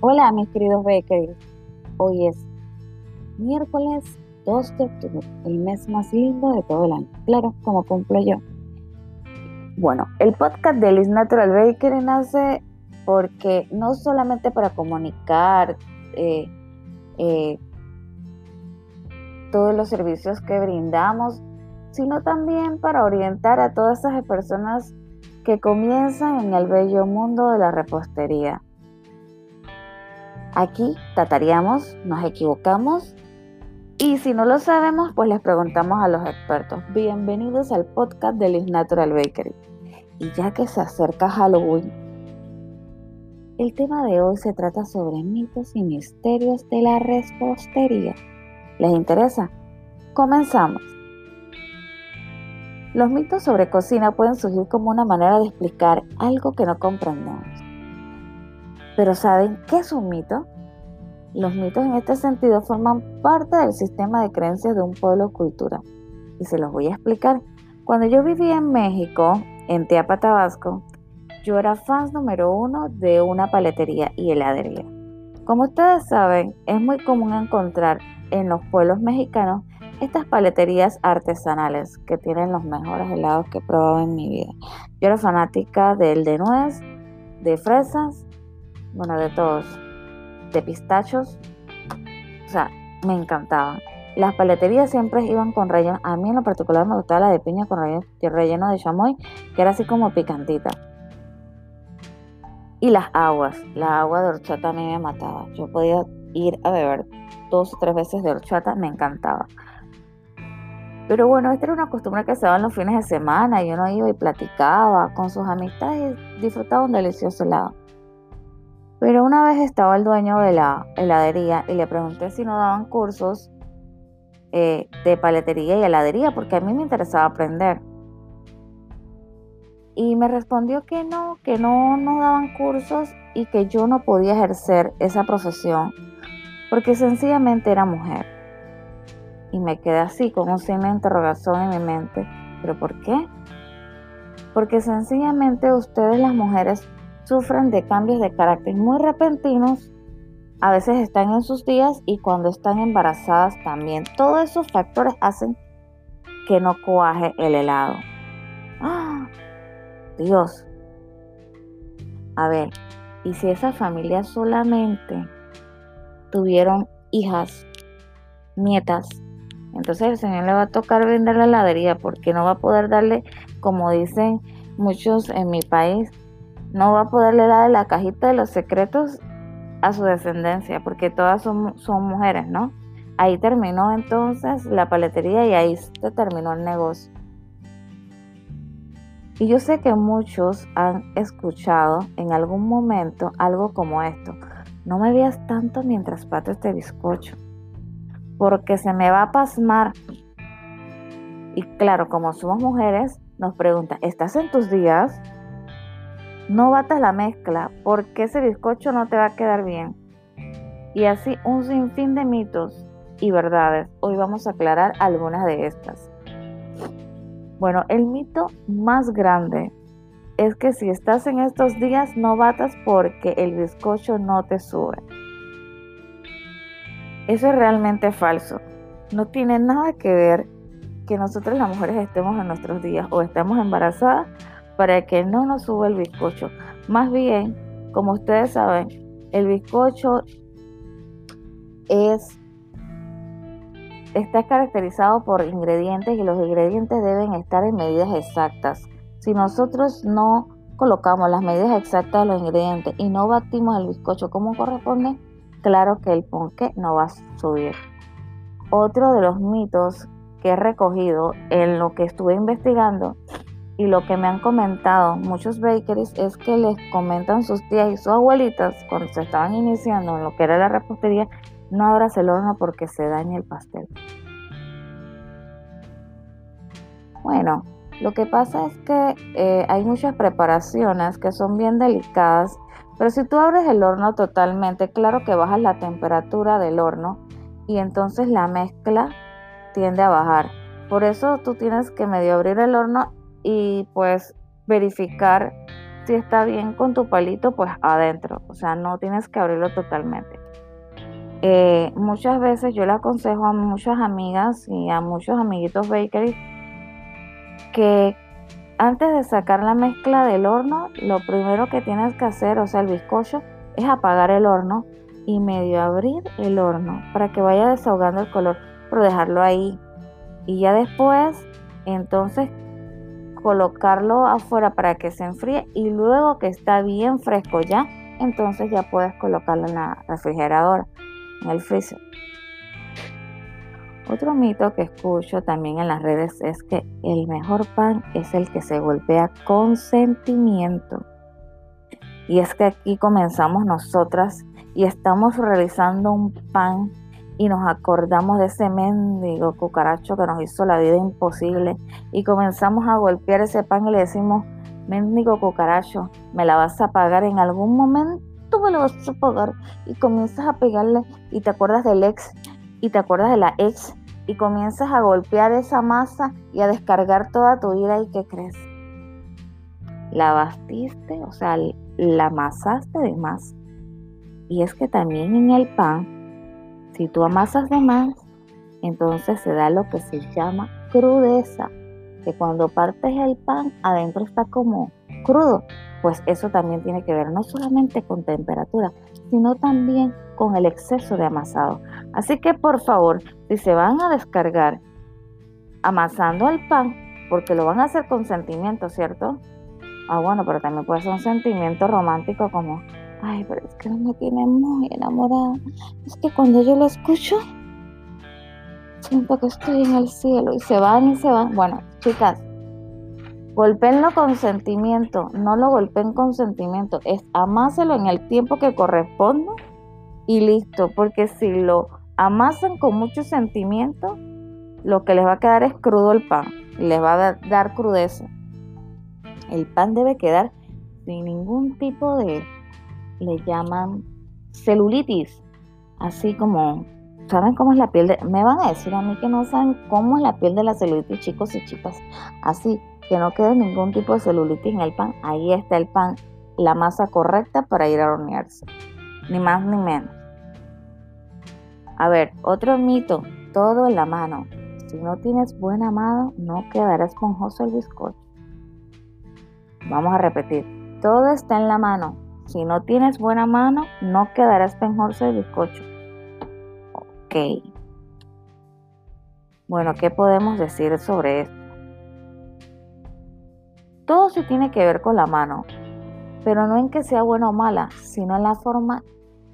Hola mis queridos bakeries, hoy es miércoles 2 de octubre, el mes más lindo de todo el año, claro, como cumplo yo. Bueno, el podcast de Liz Natural Bakery nace porque no solamente para comunicar eh, eh, todos los servicios que brindamos, sino también para orientar a todas esas personas que comienzan en el bello mundo de la repostería. Aquí tatareamos, nos equivocamos y si no lo sabemos, pues les preguntamos a los expertos. Bienvenidos al podcast de Liz Natural Bakery. Y ya que se acerca Halloween, el tema de hoy se trata sobre mitos y misterios de la repostería. ¿Les interesa? Comenzamos. Los mitos sobre cocina pueden surgir como una manera de explicar algo que no comprendemos. Pero ¿saben qué es un mito? Los mitos en este sentido forman parte del sistema de creencias de un pueblo o cultura. Y se los voy a explicar. Cuando yo vivía en México, en Teapa, Tabasco, yo era fan número uno de una paletería y heladería. Como ustedes saben, es muy común encontrar en los pueblos mexicanos estas paleterías artesanales que tienen los mejores helados que he probado en mi vida. Yo era fanática del de nuez, de fresas, bueno, de todos, de pistachos. O sea, me encantaban. Las paleterías siempre iban con relleno. A mí en lo particular me gustaba la de piña con relleno, de chamoy, que era así como picantita. Y las aguas. La agua de horchata a mí me mataba. Yo podía ir a beber dos o tres veces de horchata, me encantaba. Pero bueno, esta era una costumbre que se daba en los fines de semana y uno iba y platicaba con sus amistades y disfrutaba un delicioso helado. Pero una vez estaba el dueño de la heladería y le pregunté si no daban cursos eh, de paletería y heladería porque a mí me interesaba aprender. Y me respondió que no, que no, no daban cursos y que yo no podía ejercer esa profesión porque sencillamente era mujer. Y me quedé así con un signo de interrogación en mi mente. ¿Pero por qué? Porque sencillamente ustedes las mujeres sufren de cambios de carácter muy repentinos. A veces están en sus días y cuando están embarazadas también. Todos esos factores hacen que no cuaje el helado. ¡Ah! Dios. A ver, ¿y si esa familia solamente tuvieron hijas, nietas, entonces el Señor le va a tocar vender la heladería porque no va a poder darle, como dicen muchos en mi país, no va a poderle dar la cajita de los secretos a su descendencia porque todas son, son mujeres, ¿no? Ahí terminó entonces la paletería y ahí se terminó el negocio. Y yo sé que muchos han escuchado en algún momento algo como esto. No me veas tanto mientras pato este bizcocho porque se me va a pasmar. Y claro, como somos mujeres, nos pregunta, ¿estás en tus días? No batas la mezcla, porque ese bizcocho no te va a quedar bien. Y así un sinfín de mitos y verdades. Hoy vamos a aclarar algunas de estas. Bueno, el mito más grande es que si estás en estos días no batas porque el bizcocho no te sube. Eso es realmente falso. No tiene nada que ver que nosotros las mujeres estemos en nuestros días o estemos embarazadas para que no nos suba el bizcocho. Más bien, como ustedes saben, el bizcocho es está caracterizado por ingredientes y los ingredientes deben estar en medidas exactas. Si nosotros no colocamos las medidas exactas de los ingredientes y no batimos el bizcocho como corresponde, claro que el ponque no va a subir. Otro de los mitos que he recogido en lo que estuve investigando y lo que me han comentado muchos bakeries es que les comentan sus tías y sus abuelitas cuando se estaban iniciando en lo que era la repostería, no abras el horno porque se daña el pastel. Bueno, lo que pasa es que eh, hay muchas preparaciones que son bien delicadas pero si tú abres el horno totalmente, claro que bajas la temperatura del horno y entonces la mezcla tiende a bajar. Por eso tú tienes que medio abrir el horno y pues verificar si está bien con tu palito, pues adentro. O sea, no tienes que abrirlo totalmente. Eh, muchas veces yo le aconsejo a muchas amigas y a muchos amiguitos bakery que antes de sacar la mezcla del horno, lo primero que tienes que hacer, o sea, el bizcocho, es apagar el horno y medio abrir el horno para que vaya desahogando el color, pero dejarlo ahí. Y ya después, entonces, colocarlo afuera para que se enfríe y luego que está bien fresco ya, entonces ya puedes colocarlo en la refrigeradora, en el freezer. Otro mito que escucho también en las redes es que el mejor pan es el que se golpea con sentimiento. Y es que aquí comenzamos nosotras y estamos realizando un pan y nos acordamos de ese mendigo cucaracho que nos hizo la vida imposible y comenzamos a golpear ese pan y le decimos, mendigo cucaracho, me la vas a pagar en algún momento, me la vas a pagar y comienzas a pegarle y te acuerdas del ex y te acuerdas de la ex y comienzas a golpear esa masa y a descargar toda tu ira y ¿qué crees? La bastiste, o sea, la amasaste de más. Y es que también en el pan, si tú amasas de más, entonces se da lo que se llama crudeza, que cuando partes el pan adentro está como crudo. Pues eso también tiene que ver no solamente con temperatura, sino también con el exceso de amasado. Así que por favor, si se van a descargar amasando el pan, porque lo van a hacer con sentimiento, ¿cierto? Ah, bueno, pero también puede ser un sentimiento romántico como, ay, pero es que me tiene muy enamorada. Es que cuando yo lo escucho, siento que estoy en el cielo y se van y se van. Bueno, chicas, golpeenlo con sentimiento, no lo golpeen con sentimiento, es amáselo en el tiempo que corresponda y listo, porque si lo amasan con mucho sentimiento, lo que les va a quedar es crudo el pan, les va a dar crudeza. El pan debe quedar sin ningún tipo de, le llaman celulitis, así como, ¿saben cómo es la piel de, me van a decir a mí que no saben cómo es la piel de la celulitis, chicos y chicas, así, que no quede ningún tipo de celulitis en el pan, ahí está el pan, la masa correcta para ir a hornearse, ni más ni menos. A ver, otro mito, todo en la mano. Si no tienes buena mano, no quedará esponjoso el bizcocho. Vamos a repetir, todo está en la mano. Si no tienes buena mano, no quedará esponjoso el bizcocho. Ok. Bueno, ¿qué podemos decir sobre esto? Todo se tiene que ver con la mano, pero no en que sea buena o mala, sino en la forma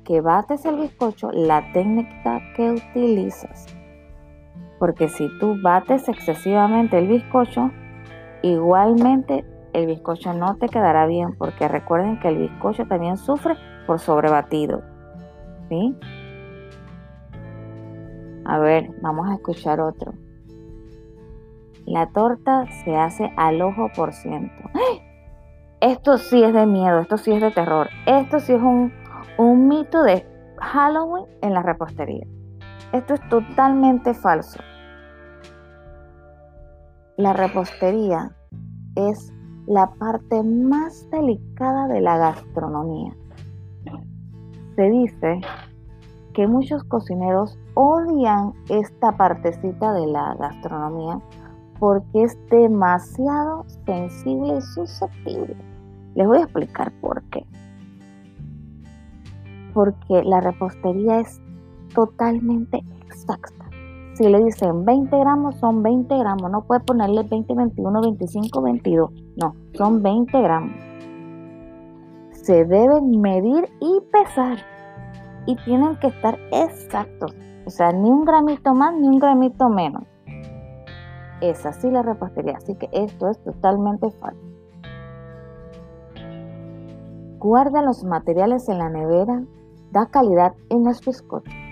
que bates el bizcocho, la técnica que utilizas. Porque si tú bates excesivamente el bizcocho, igualmente el bizcocho no te quedará bien, porque recuerden que el bizcocho también sufre por sobrebatido. ¿Sí? A ver, vamos a escuchar otro. La torta se hace al ojo por ciento. Esto sí es de miedo, esto sí es de terror. Esto sí es un un mito de Halloween en la repostería. Esto es totalmente falso. La repostería es la parte más delicada de la gastronomía. Se dice que muchos cocineros odian esta partecita de la gastronomía porque es demasiado sensible y susceptible. Les voy a explicar por qué porque la repostería es totalmente exacta. Si le dicen 20 gramos, son 20 gramos. No puede ponerle 20, 21, 25, 22. No, son 20 gramos. Se deben medir y pesar. Y tienen que estar exactos. O sea, ni un gramito más ni un gramito menos. Es así la repostería. Así que esto es totalmente falso. Guarda los materiales en la nevera da calidad en los bizcochos.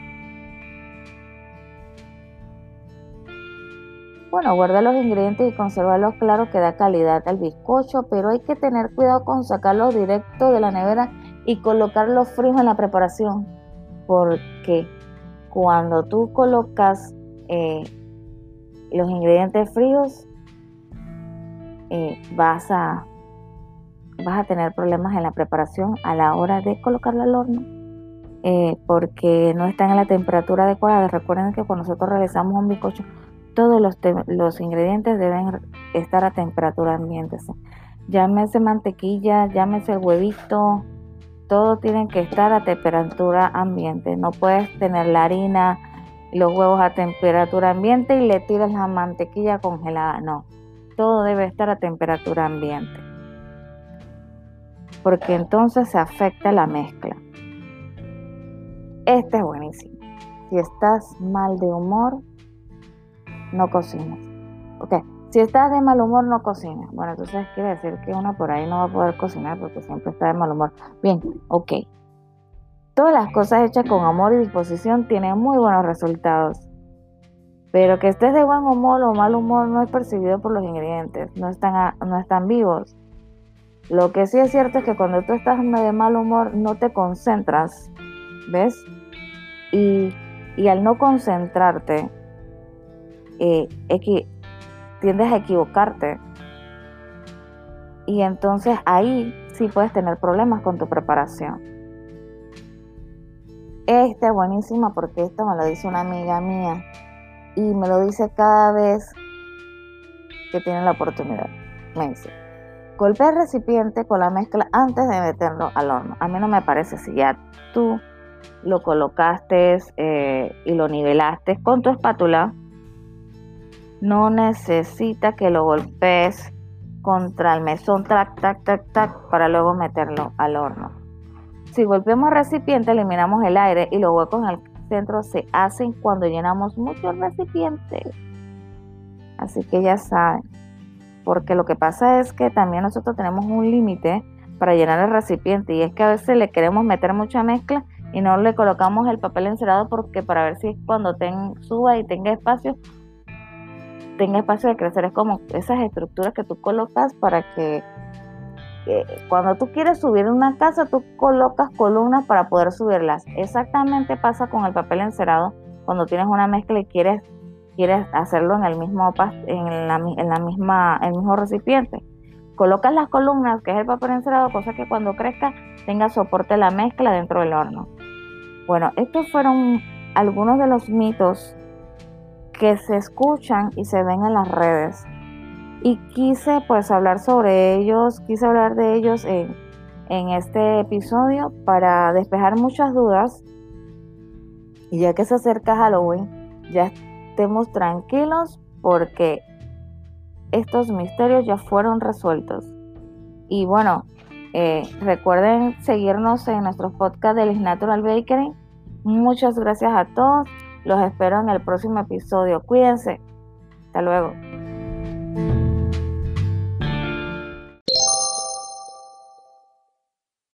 Bueno, guarda los ingredientes y conservarlos claro que da calidad al bizcocho, pero hay que tener cuidado con sacarlos directo de la nevera y colocarlos fríos en la preparación, porque cuando tú colocas eh, los ingredientes fríos, eh, vas a vas a tener problemas en la preparación a la hora de colocarlo al horno. Eh, porque no están en la temperatura adecuada. Recuerden que cuando nosotros realizamos un bizcocho, todos los, los ingredientes deben estar a temperatura ambiente. Llámese mantequilla, llámese huevito, todo tiene que estar a temperatura ambiente. No puedes tener la harina los huevos a temperatura ambiente y le tiras la mantequilla congelada. No, todo debe estar a temperatura ambiente. Porque entonces se afecta la mezcla. Este es buenísimo. Si estás mal de humor, no cocines. Ok, si estás de mal humor, no cocines. Bueno, entonces quiere decir que uno por ahí no va a poder cocinar porque siempre está de mal humor. Bien, ok. Todas las cosas hechas con amor y disposición tienen muy buenos resultados. Pero que estés de buen humor o mal humor no es percibido por los ingredientes, no están, no están vivos. Lo que sí es cierto es que cuando tú estás de mal humor no te concentras, ¿ves? Y al no concentrarte, eh, tiendes a equivocarte. Y entonces ahí sí puedes tener problemas con tu preparación. Esta es buenísima porque esta me lo dice una amiga mía y me lo dice cada vez que tiene la oportunidad. Me dice, golpea el recipiente con la mezcla antes de meterlo al horno. A mí no me parece si ya tú lo colocaste eh, y lo nivelaste con tu espátula, no necesita que lo golpees contra el mesón, tac, tac, tac, tac, para luego meterlo al horno. Si golpeamos el recipiente, eliminamos el aire y los huecos en el centro se hacen cuando llenamos mucho el recipiente. Así que ya saben, porque lo que pasa es que también nosotros tenemos un límite para llenar el recipiente y es que a veces le queremos meter mucha mezcla y no le colocamos el papel encerado porque para ver si cuando suba y tenga espacio tenga espacio de crecer. Es como esas estructuras que tú colocas para que cuando tú quieres subir una casa, tú colocas columnas para poder subirlas. Exactamente pasa con el papel encerado cuando tienes una mezcla y quieres, quieres hacerlo en el mismo en la, en la misma, el mismo recipiente. Colocas las columnas, que es el papel encerado, cosa que cuando crezca tenga soporte la mezcla dentro del horno. Bueno, estos fueron algunos de los mitos que se escuchan y se ven en las redes. Y quise pues hablar sobre ellos, quise hablar de ellos en, en este episodio para despejar muchas dudas. Y ya que se acerca Halloween, ya estemos tranquilos porque estos misterios ya fueron resueltos. Y bueno, eh, recuerden seguirnos en nuestros podcast del Natural Bakery. Muchas gracias a todos. Los espero en el próximo episodio. Cuídense. Hasta luego.